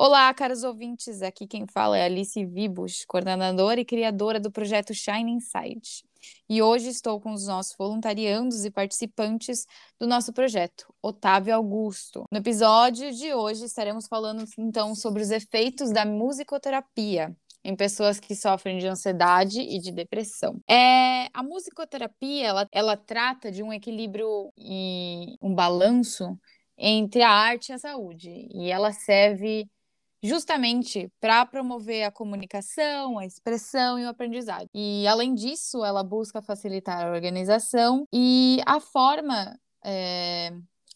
Olá, caros ouvintes. Aqui quem fala é Alice Vibus, coordenadora e criadora do projeto Shine Inside. E hoje estou com os nossos voluntariandos e participantes do nosso projeto, Otávio Augusto. No episódio de hoje estaremos falando então sobre os efeitos da musicoterapia em pessoas que sofrem de ansiedade e de depressão. É, a musicoterapia ela, ela trata de um equilíbrio e um balanço entre a arte e a saúde, e ela serve justamente para promover a comunicação, a expressão e o aprendizado. E além disso, ela busca facilitar a organização e a forma é,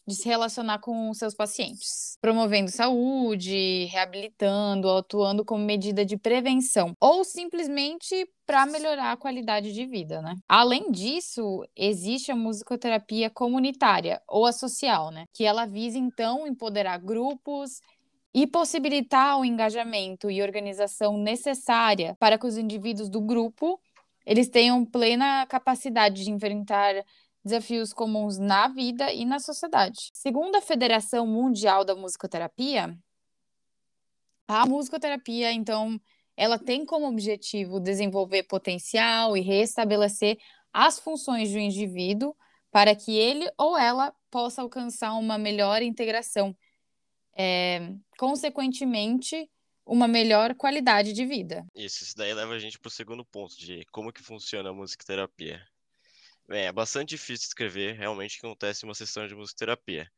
de se relacionar com seus pacientes, promovendo saúde, reabilitando, atuando como medida de prevenção ou simplesmente para melhorar a qualidade de vida, né? Além disso, existe a musicoterapia comunitária ou a social, né? Que ela visa então empoderar grupos e possibilitar o engajamento e organização necessária para que os indivíduos do grupo eles tenham plena capacidade de enfrentar desafios comuns na vida e na sociedade. Segundo a Federação Mundial da Musicoterapia, a musicoterapia, então, ela tem como objetivo desenvolver potencial e restabelecer as funções do indivíduo para que ele ou ela possa alcançar uma melhor integração é, consequentemente, uma melhor qualidade de vida. Isso, isso daí leva a gente para o segundo ponto, de como que funciona a musicoterapia. Bem, é bastante difícil descrever realmente o que acontece em uma sessão de musicoterapia,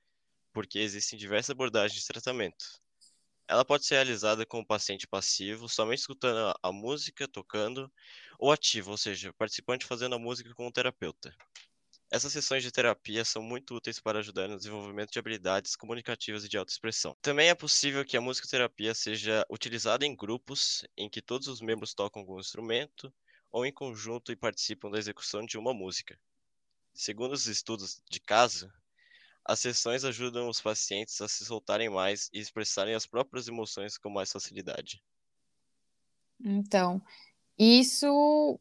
porque existem diversas abordagens de tratamento. Ela pode ser realizada com o paciente passivo, somente escutando a música, tocando, ou ativo, ou seja, participante fazendo a música com o terapeuta. Essas sessões de terapia são muito úteis para ajudar no desenvolvimento de habilidades comunicativas e de autoexpressão. Também é possível que a musicoterapia seja utilizada em grupos em que todos os membros tocam algum instrumento ou em conjunto e participam da execução de uma música. Segundo os estudos de caso, as sessões ajudam os pacientes a se soltarem mais e expressarem as próprias emoções com mais facilidade. Então, isso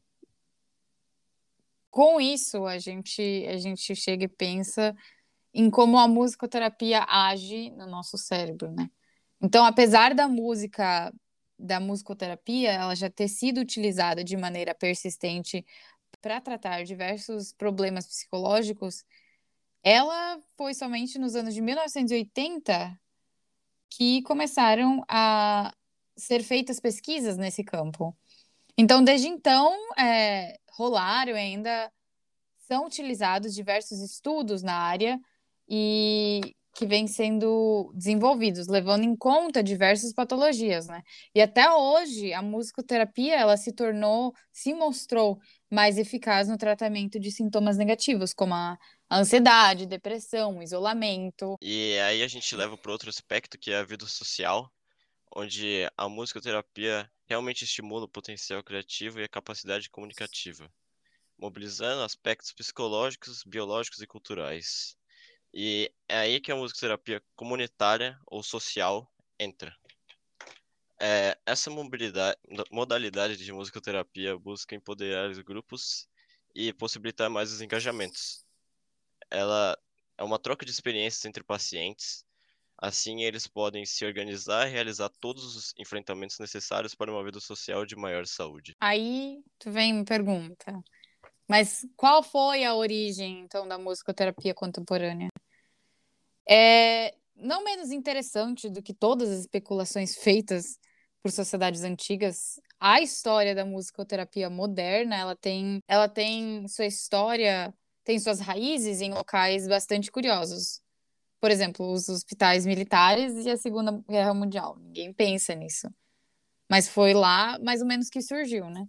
com isso, a gente, a gente chega e pensa em como a musicoterapia age no nosso cérebro, né? Então, apesar da música, da musicoterapia, ela já ter sido utilizada de maneira persistente para tratar diversos problemas psicológicos, ela foi somente nos anos de 1980 que começaram a ser feitas pesquisas nesse campo. Então, desde então, é, rolaram e ainda são utilizados diversos estudos na área e que vêm sendo desenvolvidos, levando em conta diversas patologias, né? E até hoje a musicoterapia ela se tornou, se mostrou mais eficaz no tratamento de sintomas negativos, como a ansiedade, depressão, isolamento. E aí a gente leva para outro aspecto que é a vida social, onde a musicoterapia realmente estimula o potencial criativo e a capacidade comunicativa, mobilizando aspectos psicológicos, biológicos e culturais. E é aí que a musicoterapia comunitária ou social entra. É, essa modalidade de musicoterapia busca empoderar os grupos e possibilitar mais os engajamentos. Ela é uma troca de experiências entre pacientes, Assim, eles podem se organizar e realizar todos os enfrentamentos necessários para uma vida social de maior saúde. Aí, tu vem me pergunta, mas qual foi a origem, então, da musicoterapia contemporânea? É não menos interessante do que todas as especulações feitas por sociedades antigas, a história da musicoterapia moderna, ela tem, ela tem sua história, tem suas raízes em locais bastante curiosos por exemplo, os hospitais militares e a Segunda Guerra Mundial. Ninguém pensa nisso. Mas foi lá mais ou menos que surgiu, né?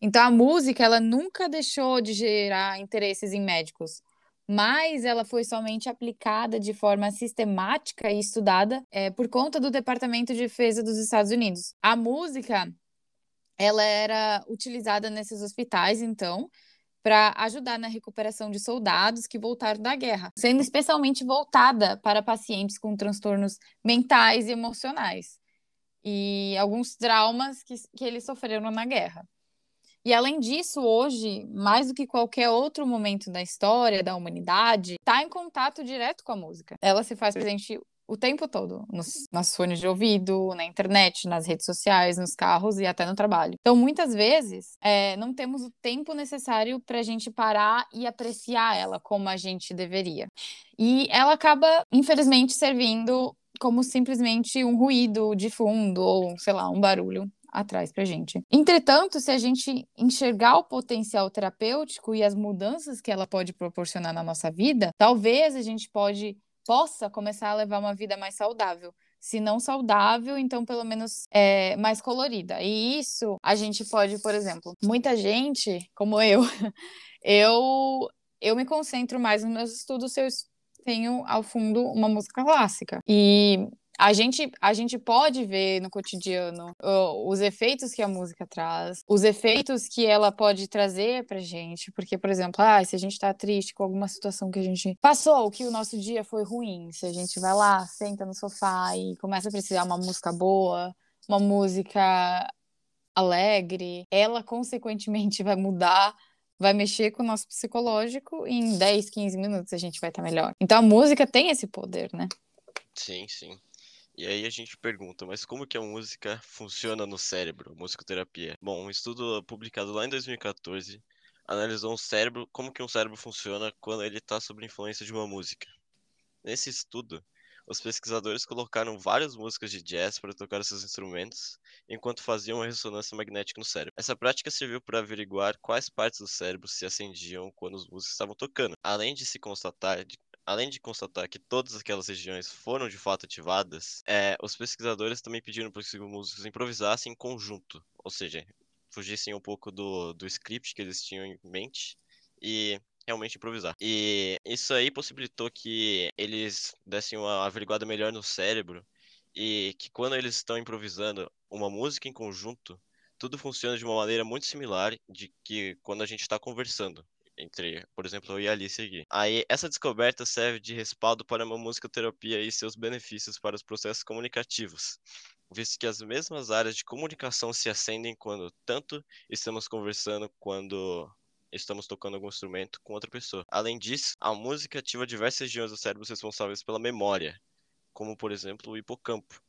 Então a música, ela nunca deixou de gerar interesses em médicos, mas ela foi somente aplicada de forma sistemática e estudada é, por conta do Departamento de Defesa dos Estados Unidos. A música, ela era utilizada nesses hospitais, então, para ajudar na recuperação de soldados que voltaram da guerra, sendo especialmente voltada para pacientes com transtornos mentais e emocionais e alguns traumas que, que eles sofreram na guerra. E além disso, hoje, mais do que qualquer outro momento da história da humanidade, está em contato direto com a música. Ela se faz presente o tempo todo, nos, nas fones de ouvido, na internet, nas redes sociais, nos carros e até no trabalho. Então, muitas vezes, é, não temos o tempo necessário para a gente parar e apreciar ela como a gente deveria. E ela acaba, infelizmente, servindo como simplesmente um ruído de fundo ou, sei lá, um barulho atrás pra gente. Entretanto, se a gente enxergar o potencial terapêutico e as mudanças que ela pode proporcionar na nossa vida, talvez a gente pode possa começar a levar uma vida mais saudável. Se não saudável, então pelo menos é, mais colorida. E isso a gente pode, por exemplo, muita gente, como eu, eu eu me concentro mais nos meus estudos se eu tenho ao fundo uma música clássica. E a gente, a gente pode ver no cotidiano uh, os efeitos que a música traz, os efeitos que ela pode trazer pra gente. Porque, por exemplo, ah, se a gente tá triste com alguma situação que a gente passou, que o nosso dia foi ruim, se a gente vai lá, senta no sofá e começa a precisar uma música boa, uma música alegre, ela consequentemente vai mudar vai mexer com o nosso psicológico e em 10, 15 minutos a gente vai estar melhor. Então a música tem esse poder, né? Sim, sim. E aí a gente pergunta, mas como que a música funciona no cérebro, musicoterapia? Bom, um estudo publicado lá em 2014 analisou um cérebro, como que um cérebro funciona quando ele está sob influência de uma música. Nesse estudo, os pesquisadores colocaram várias músicas de jazz para tocar esses instrumentos, enquanto faziam uma ressonância magnética no cérebro. Essa prática serviu para averiguar quais partes do cérebro se acendiam quando os músicos estavam tocando, além de se constatar além de constatar que todas aquelas regiões foram de fato ativadas, é, os pesquisadores também pediram para que os músicos improvisassem em conjunto, ou seja, fugissem um pouco do, do script que eles tinham em mente e realmente improvisar. E isso aí possibilitou que eles dessem uma averiguada melhor no cérebro e que quando eles estão improvisando uma música em conjunto, tudo funciona de uma maneira muito similar de que quando a gente está conversando entre, por exemplo, eu e a Alice aqui. Aí, essa descoberta serve de respaldo para uma musicoterapia e seus benefícios para os processos comunicativos, visto que as mesmas áreas de comunicação se acendem quando tanto estamos conversando quando estamos tocando algum instrumento com outra pessoa. Além disso, a música ativa diversas regiões do cérebro responsáveis pela memória, como por exemplo o hipocampo.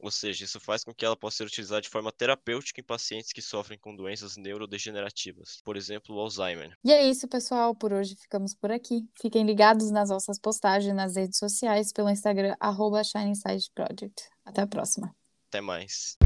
Ou seja, isso faz com que ela possa ser utilizada de forma terapêutica em pacientes que sofrem com doenças neurodegenerativas, por exemplo, o Alzheimer. E é isso, pessoal. Por hoje ficamos por aqui. Fiquem ligados nas nossas postagens nas redes sociais, pelo Instagram, arroba Até a próxima. Até mais.